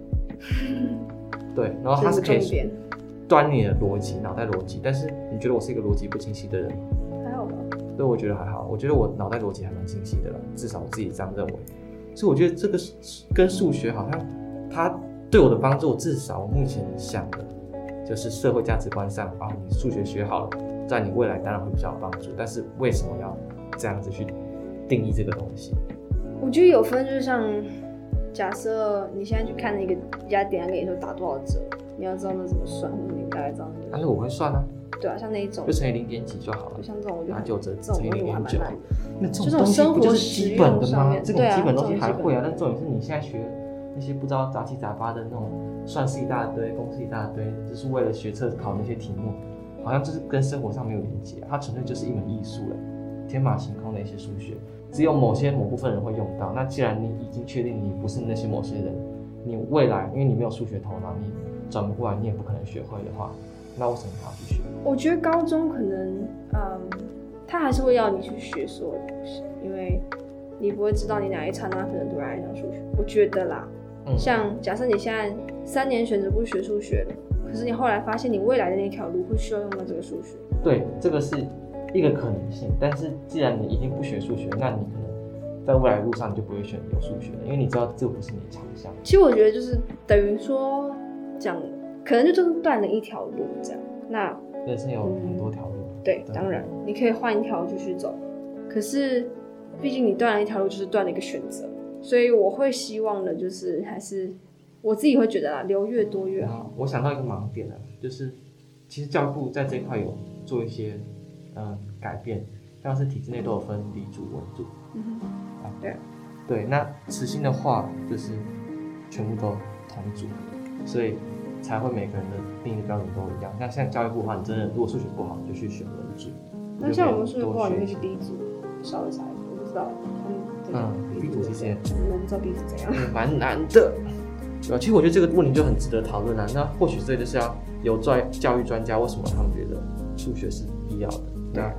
对，然后他是可以锻你的逻辑、脑袋逻辑。但是你觉得我是一个逻辑不清晰的人？还好吧。对，我觉得还好。我觉得我脑袋逻辑还蛮清晰的了，至少我自己这样认为。所以我觉得这个跟数学好像。他对我的帮助，至少我目前想的，就是社会价值观上啊，你数学学好了，在你未来当然会比较有帮助。但是为什么要这样子去定义这个东西？我觉得有分，就是像假设你现在去看那个一家店，跟你说打多少折，你要知道那怎么算，或者你大概知道那个。但是我会算啊。对啊，像那一种就乘以零点几就好了。就像这种，我觉得拿九折乘以零点九。那这种东西不就是基本的吗？这种基本东西还会啊。但重点是你现在学那些不知道杂七杂八的那种算式一大堆，公式一大堆，就是为了学测考那些题目，好像就是跟生活上没有连接。它纯粹就是一门艺术了，天马行空的一些数学，只有某些某部分人会用到。那既然你已经确定你不是那些某些人，你未来因为你没有数学头脑，你转不过来，你也不可能学会的话。那为什么还要去学？我觉得高中可能，嗯，他还是会要你去学所有东西，因为你不会知道你哪一刹那可能突然爱上数学。我觉得啦，嗯、像假设你现在三年选择不学数学了，可是你后来发现你未来的那条路会需要用到这个数学。对，这个是一个可能性。但是既然你已经不学数学，那你可能在未来路上你就不会选有数学了，因为你知道这不是你的强项。其实我觉得就是等于说讲。可能就真的断了一条路，这样。那人生有很多条路。嗯，对，对，当然你可以换一条继续走。可是，毕竟你断了一条路，就是断了一个选择。所以我会希望的，就是还是我自己会觉得啦，留越多越好。我想到一个盲点了，就是其实教育部在这一块有做一些嗯改变，像是体制内都有分理组、文组。嗯哼。啊，对。对，那慈心的话就是全部都同组，所以。才会每个人的定义标准都一样。像现在教育部的话，你真的如果数学不好，你就去选文组。那像我们数学不好，你会去 B 组，稍微差一点，我不知道。嗯我不知道 B 组怎样。蛮难的。对，其实我觉得这个问题就很值得讨论啊。那或许这就是要有专教育专家，为什么他们觉得数学是必要的？那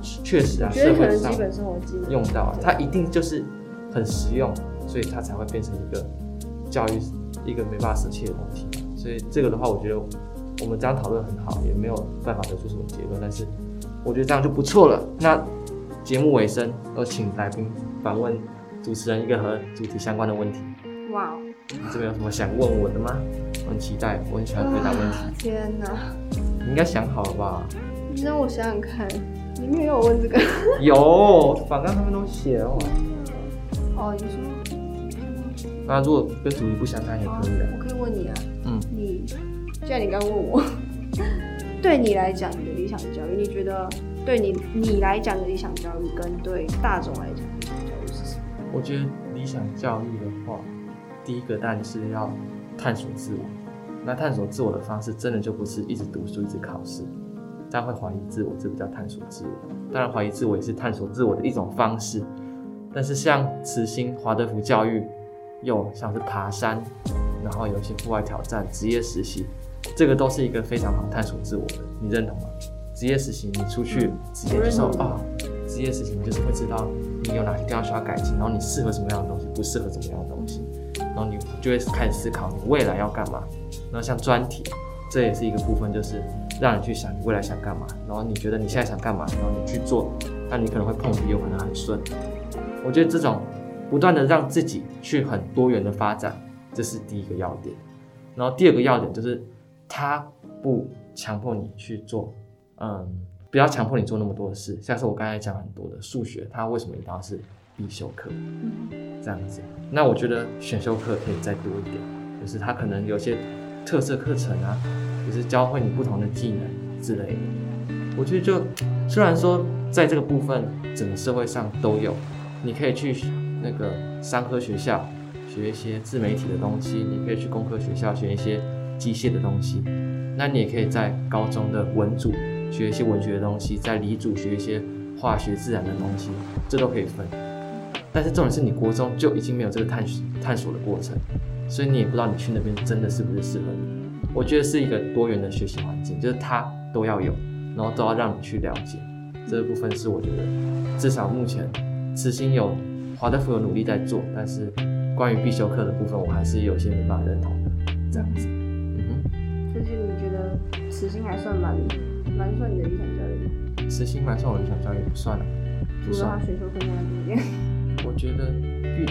确实啊，社会上用到，它一定就是很实用，所以它才会变成一个教育一个没办法舍弃的东西。所以这个的话，我觉得我们这样讨论很好，也没有办法得出什么结论。但是我觉得这样就不错了。那节目尾声，有请来宾反问主持人一个和主题相关的问题。哇哦！你这边有什么想问我的吗？我很期待，我很喜欢回答问题。天哪！你应该想好了吧？你让我想想看，你没有问这个？有，反正他们都写了。哦，你说？那如果跟主题不相干也可以的。我可以问你啊。嗯，你，既然你刚问我，对你来讲，你的理想教育，你觉得对你你来讲的理想教育，跟对大众来讲？我觉得理想教育的话，第一个当然是要探索自我。那探索自我的方式，真的就不是一直读书、一直考试，这样会怀疑自我，这不叫探索自我。当然，怀疑自我也是探索自我的一种方式。但是像慈心、华德福教育，又像是爬山。然后有一些户外挑战、职业实习，这个都是一个非常好探索自我的，你认同吗？职业实习，你出去直接就说啊，职业事情你就是会知道你有哪些地方需要改进，然后你适合什么样的东西，不适合怎么样的东西，然后你就会开始思考你未来要干嘛。然后像专题，这也是一个部分，就是让你去想你未来想干嘛，然后你觉得你现在想干嘛，然后你去做，那你可能会碰壁，有可能很顺。我觉得这种不断的让自己去很多元的发展。这是第一个要点，然后第二个要点就是，他不强迫你去做，嗯，不要强迫你做那么多的事。像是我刚才讲很多的数学，它为什么一定要是必修课？这样子。那我觉得选修课可以再多一点，就是它可能有些特色课程啊，就是教会你不同的技能之类的。我觉得就虽然说在这个部分整个社会上都有，你可以去那个商科学校。学一些自媒体的东西，你可以去工科学校学一些机械的东西，那你也可以在高中的文组学一些文学的东西，在理组学一些化学自然的东西，这都可以分。但是重点是你国中就已经没有这个探探索的过程，所以你也不知道你去那边真的是不是适合你。我觉得是一个多元的学习环境，就是它都要有，然后都要让你去了解。这个部分是我觉得至少目前慈心有华德福有努力在做，但是。关于必修课的部分，我还是有些没办法认同的，这样子。嗯哼，就是你觉得慈心还算蛮蛮算你的理想教育？慈心蛮算我的理想教育，不算了。除了他选修课那样多点。我觉得必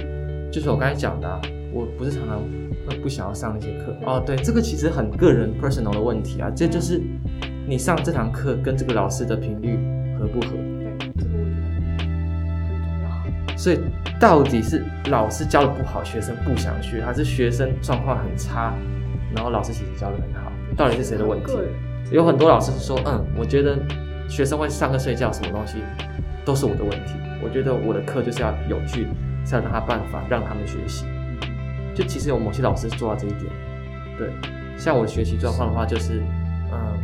就是我刚才讲的、啊，我不是常常会不想要上那些课。哦，对，这个其实很个人 personal 的问题啊，这就是你上这堂课跟这个老师的频率合不合？对，这个我觉得很重要所以到底是老师教的不好，学生不想学，还是学生状况很差，然后老师其实教的很好，到底是谁的问题？有很多老师说，嗯，我觉得学生会上课睡觉，什么东西都是我的问题。我觉得我的课就是要有趣，是要让他办法让他们学习。就其实有某些老师做到这一点，对，像我学习状况的话，就是，嗯，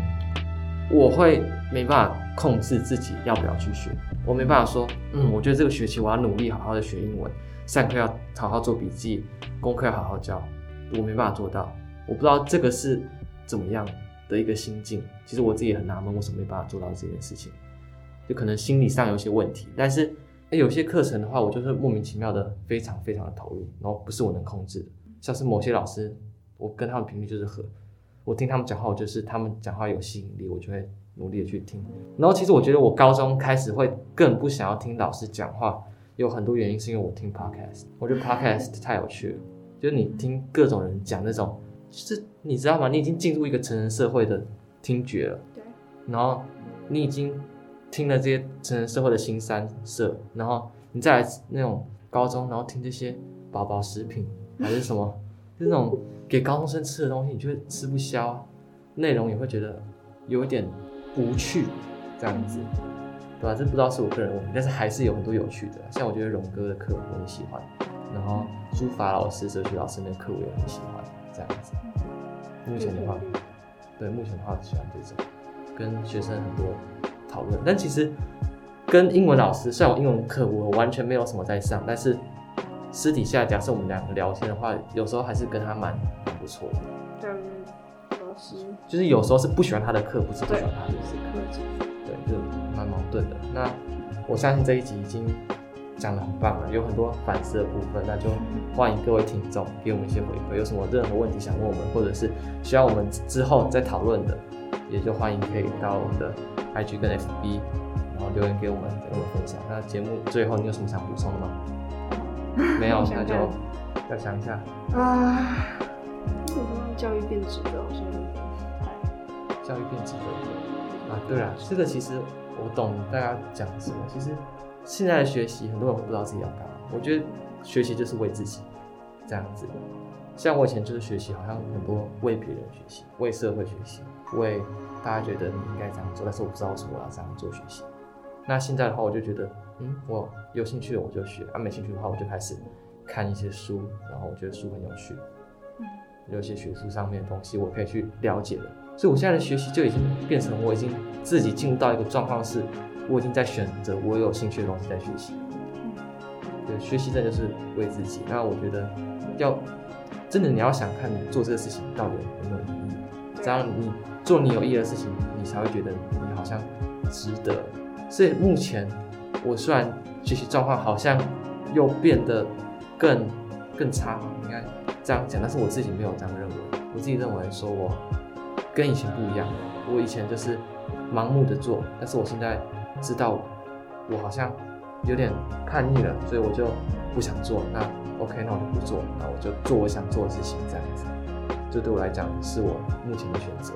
我会没办法控制自己要不要去学，我没办法说，嗯，我觉得这个学期我要努力好好的学英文，上课要好好做笔记，功课要好好教，我没办法做到。我不知道这个是怎么样的一个心境，其实我自己也很纳闷，为什么没办法做到这件事情？就可能心理上有些问题，但是诶有些课程的话，我就是莫名其妙的非常非常的投入，然后不是我能控制的。像是某些老师，我跟他们频率就是合，我听他们讲话，我就是他们讲话有吸引力，我就会努力的去听。然后其实我觉得我高中开始会更不想要听老师讲话，有很多原因是因为我听 podcast，我觉得 podcast 太有趣了，就是你听各种人讲那种。就是你知道吗？你已经进入一个成人社会的听觉了，对。然后你已经听了这些成人社会的新三色，然后你再来那种高中，然后听这些宝宝食品还是什么，那种给高中生吃的东西，你就会吃不消，内容也会觉得有一点无趣，这样子，对吧？这不知道是我个人问题，但是还是有很多有趣的，像我觉得荣哥的课我很喜欢，然后书法老师、哲学老师那课我也很喜欢。这样子，目前的话，对，目前的话喜欢这种，跟学生很多讨论。但其实跟英文老师，虽然我英文课我完全没有什么在上，但是私底下假设我们两个聊天的话，有时候还是跟他蛮蛮不错的。对，老师就是有时候是不喜欢他的课，不是不喜欢他的课，对，就蛮矛盾的。那我相信这一集已经。讲的很棒了，有很多反思的部分，那就欢迎各位听众给我们一些回馈。有什么任何问题想问我们，或者是需要我们之后再讨论的，也就欢迎可以到我们的 IG 跟 FB，然后留言给我们，跟我们分享。那节目最后你有什么想补充的吗？没有，那就要想一下啊。为什么教育变质的？好像教育变质的啊，对了，这个其实我懂大家讲什么，其实。现在的学习，很多人会不知道自己要干嘛。我觉得学习就是为自己这样子的。像我以前就是学习，好像很多为别人学习，为社会学习，为大家觉得你应该这样做，但是我不知道为什么我要这样做学习。那现在的话，我就觉得，嗯，我有兴趣的我就学，啊，没兴趣的话，我就开始看一些书，然后我觉得书很有趣，有些学术上面的东西我可以去了解的。所以我现在的学习就已经变成我已经自己进入到一个状况是。我已经在选择我有兴趣的东西在学习，对，学习这就是为自己。那我觉得要真的你要想看你做这个事情到底有没有意义，只要你做你有意义的事情，你才会觉得你好像值得。所以目前我虽然学习状况好像又变得更更差，应该这样讲，但是我自己没有这样认为。我自己认为说我跟以前不一样，我以前就是盲目的做，但是我现在。知道我好像有点叛逆了，所以我就不想做。那 OK，那我就不做，那我就做我想做的事情，这样子。这对我来讲是我目前的选择。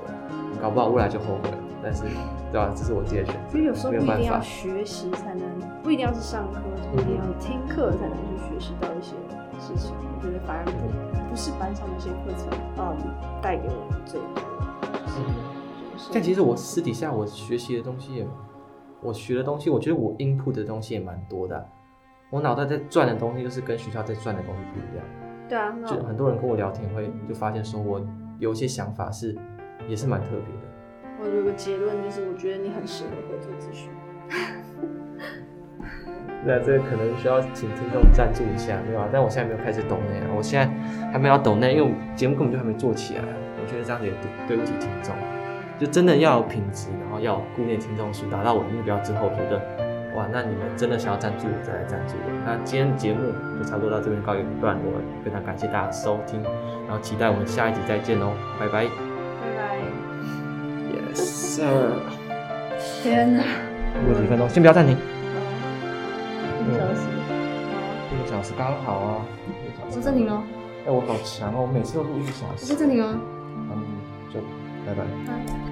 搞不好未来就后悔了，但是对吧？这是我自己的选择。所以有时候不一定要学习才能，不一定要是上课，不一定要听课才能去学习到一些事情。我觉得反而不不是班上那些课程，嗯，带给我们最多。是。但其实我私底下我学习的东西也。我学的东西，我觉得我 input 的东西也蛮多的。我脑袋在转的东西，就是跟学校在转的东西不一样。对啊，就很多人跟我聊天会就发现说，我有一些想法是也是蛮特别的。我有个结论就是，我觉得你很适合合作咨询。那这个可能需要请听众赞助一下，对吧？但我现在没有开始抖内，我现在还没有抖内，因为节目根本就还没做起来。我觉得这样子也对不起听众。就真的要有品质，然后要固定听众数，达到我的目标之后，我觉得哇，那你们真的想要赞助我，再来赞助我。那今天的节目就差不多到这边告一段落了，非常感谢大家收听，然后期待我们下一集再见哦，拜拜。拜拜。Yes sir。天哪。过几分钟，先不要暂停。一个小时。一个小时刚好啊。我暂停了。哎，我好强哦，我每次都录一个小时。我暂停了。嗯，就拜拜。拜。